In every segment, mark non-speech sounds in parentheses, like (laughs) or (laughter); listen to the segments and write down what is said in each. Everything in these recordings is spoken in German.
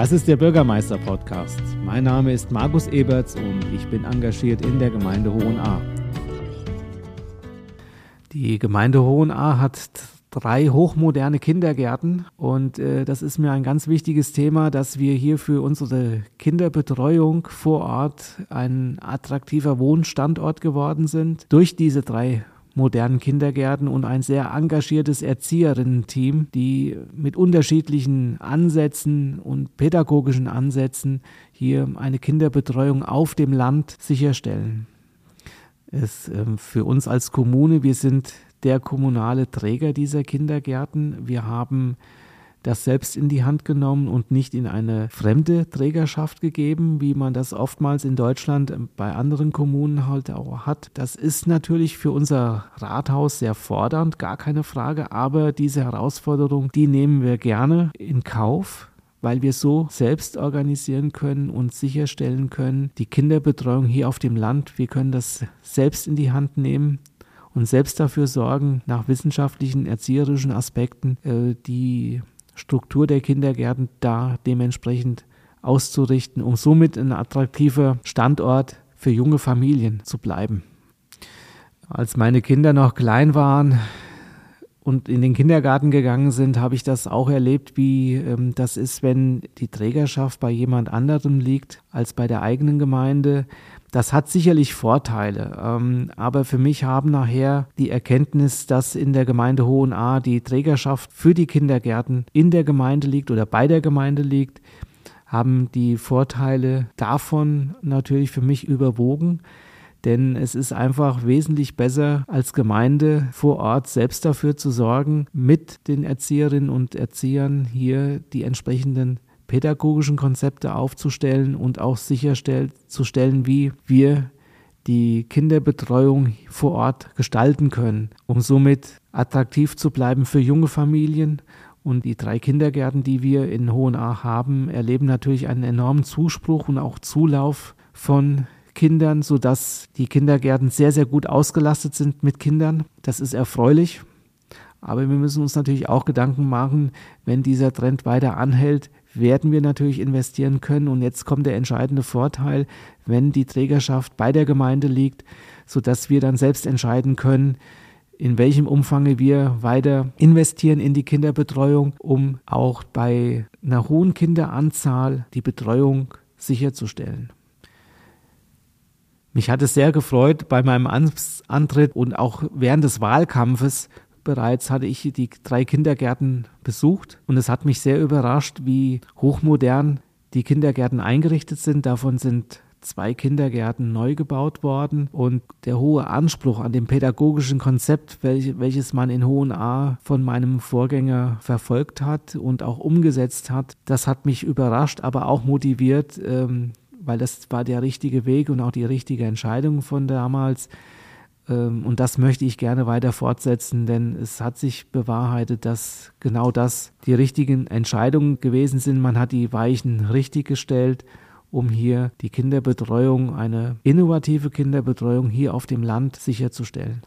Das ist der Bürgermeister-Podcast. Mein Name ist Markus Eberts und ich bin engagiert in der Gemeinde Hohenahr. Die Gemeinde Hohenahr hat drei hochmoderne Kindergärten und äh, das ist mir ein ganz wichtiges Thema, dass wir hier für unsere Kinderbetreuung vor Ort ein attraktiver Wohnstandort geworden sind durch diese drei modernen Kindergärten und ein sehr engagiertes Erzieherinnen-Team, die mit unterschiedlichen Ansätzen und pädagogischen Ansätzen hier eine Kinderbetreuung auf dem Land sicherstellen. Es, äh, für uns als Kommune, wir sind der kommunale Träger dieser Kindergärten. Wir haben das selbst in die Hand genommen und nicht in eine fremde Trägerschaft gegeben, wie man das oftmals in Deutschland bei anderen Kommunen halt auch hat. Das ist natürlich für unser Rathaus sehr fordernd, gar keine Frage, aber diese Herausforderung, die nehmen wir gerne in Kauf weil wir so selbst organisieren können und sicherstellen können, die Kinderbetreuung hier auf dem Land, wir können das selbst in die Hand nehmen und selbst dafür sorgen, nach wissenschaftlichen, erzieherischen Aspekten äh, die Struktur der Kindergärten da dementsprechend auszurichten, um somit ein attraktiver Standort für junge Familien zu bleiben. Als meine Kinder noch klein waren, und in den Kindergarten gegangen sind, habe ich das auch erlebt, wie ähm, das ist, wenn die Trägerschaft bei jemand anderem liegt als bei der eigenen Gemeinde. Das hat sicherlich Vorteile, ähm, aber für mich haben nachher die Erkenntnis, dass in der Gemeinde Hohenahr die Trägerschaft für die Kindergärten in der Gemeinde liegt oder bei der Gemeinde liegt, haben die Vorteile davon natürlich für mich überwogen. Denn es ist einfach wesentlich besser als Gemeinde vor Ort selbst dafür zu sorgen, mit den Erzieherinnen und Erziehern hier die entsprechenden pädagogischen Konzepte aufzustellen und auch sicherzustellen, wie wir die Kinderbetreuung vor Ort gestalten können, um somit attraktiv zu bleiben für junge Familien. Und die drei Kindergärten, die wir in Hohenaach haben, erleben natürlich einen enormen Zuspruch und auch Zulauf von Kindern, sodass die Kindergärten sehr, sehr gut ausgelastet sind mit Kindern. Das ist erfreulich. Aber wir müssen uns natürlich auch Gedanken machen, wenn dieser Trend weiter anhält, werden wir natürlich investieren können. Und jetzt kommt der entscheidende Vorteil, wenn die Trägerschaft bei der Gemeinde liegt, sodass wir dann selbst entscheiden können, in welchem Umfang wir weiter investieren in die Kinderbetreuung, um auch bei einer hohen Kinderanzahl die Betreuung sicherzustellen. Mich hat es sehr gefreut bei meinem Antritt und auch während des Wahlkampfes bereits hatte ich die drei Kindergärten besucht und es hat mich sehr überrascht, wie hochmodern die Kindergärten eingerichtet sind. Davon sind zwei Kindergärten neu gebaut worden und der hohe Anspruch an dem pädagogischen Konzept, welches man in Hohenahr von meinem Vorgänger verfolgt hat und auch umgesetzt hat, das hat mich überrascht, aber auch motiviert, ähm, weil das war der richtige Weg und auch die richtige Entscheidung von damals. Ähm, und das möchte ich gerne weiter fortsetzen, denn es hat sich bewahrheitet, dass genau das die richtigen Entscheidungen gewesen sind. Man hat die Weichen richtig gestellt, um hier die Kinderbetreuung, eine innovative Kinderbetreuung hier auf dem Land sicherzustellen.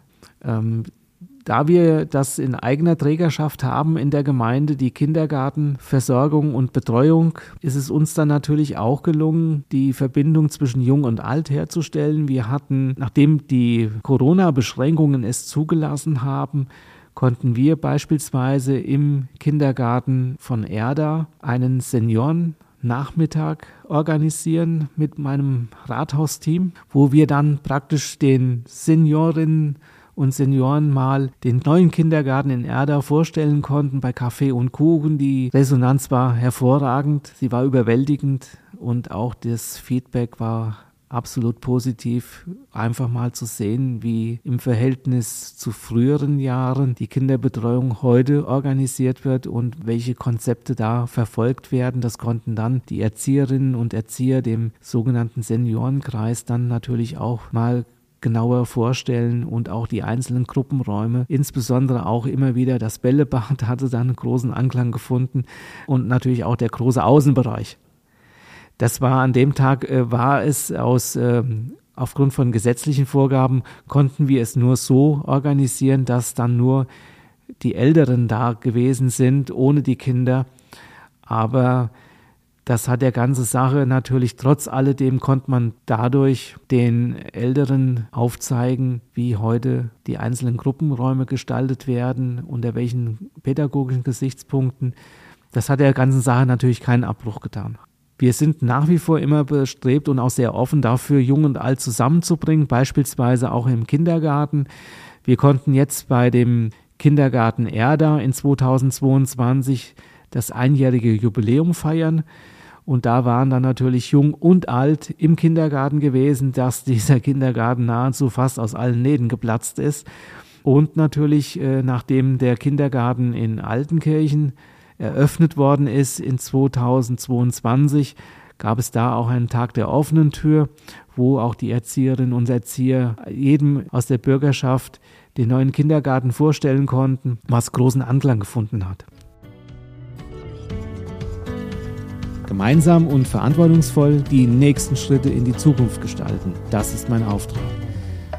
Da wir das in eigener Trägerschaft haben in der Gemeinde, die Kindergartenversorgung und Betreuung, ist es uns dann natürlich auch gelungen, die Verbindung zwischen Jung und Alt herzustellen. Wir hatten, nachdem die Corona-Beschränkungen es zugelassen haben, konnten wir beispielsweise im Kindergarten von Erda einen Senioren Nachmittag organisieren mit meinem Rathausteam, wo wir dann praktisch den Seniorinnen und Senioren mal den neuen Kindergarten in Erda vorstellen konnten bei Kaffee und Kuchen. Die Resonanz war hervorragend, sie war überwältigend und auch das Feedback war absolut positiv, einfach mal zu sehen, wie im Verhältnis zu früheren Jahren die Kinderbetreuung heute organisiert wird und welche Konzepte da verfolgt werden. Das konnten dann die Erzieherinnen und Erzieher dem sogenannten Seniorenkreis dann natürlich auch mal genauer vorstellen und auch die einzelnen Gruppenräume, insbesondere auch immer wieder das Bällebad (laughs) hatte dann einen großen Anklang gefunden und natürlich auch der große Außenbereich. Das war an dem Tag, äh, war es aus, äh, aufgrund von gesetzlichen Vorgaben, konnten wir es nur so organisieren, dass dann nur die Älteren da gewesen sind, ohne die Kinder. Aber Das hat der ganze Sache natürlich trotz alledem konnte man dadurch den Älteren aufzeigen, wie heute die einzelnen Gruppenräume gestaltet werden, unter welchen pädagogischen Gesichtspunkten. Das hat der ganzen Sache natürlich keinen Abbruch getan. Wir sind nach wie vor immer bestrebt und auch sehr offen dafür, Jung und Alt zusammenzubringen, beispielsweise auch im Kindergarten. Wir konnten jetzt bei dem Kindergarten Erda in 2022 das einjährige Jubiläum feiern. Und da waren dann natürlich jung und alt im Kindergarten gewesen, dass dieser Kindergarten nahezu fast aus allen Nähten geplatzt ist. Und natürlich, äh, nachdem der Kindergarten in Altenkirchen eröffnet worden ist in 2022, gab es da auch einen Tag der offenen Tür, wo auch die Erzieherinnen und Erzieher jedem aus der Bürgerschaft den neuen Kindergarten vorstellen konnten, was großen Anklang gefunden hat. Gemeinsam und verantwortungsvoll die nächsten Schritte in die Zukunft gestalten. Das ist mein Auftrag.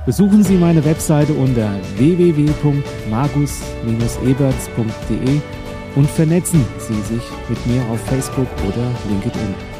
Besuchen Sie meine Webseite unter www.magus-eberts.de und vernetzen Sie sich mit mir auf Facebook oder LinkedIn.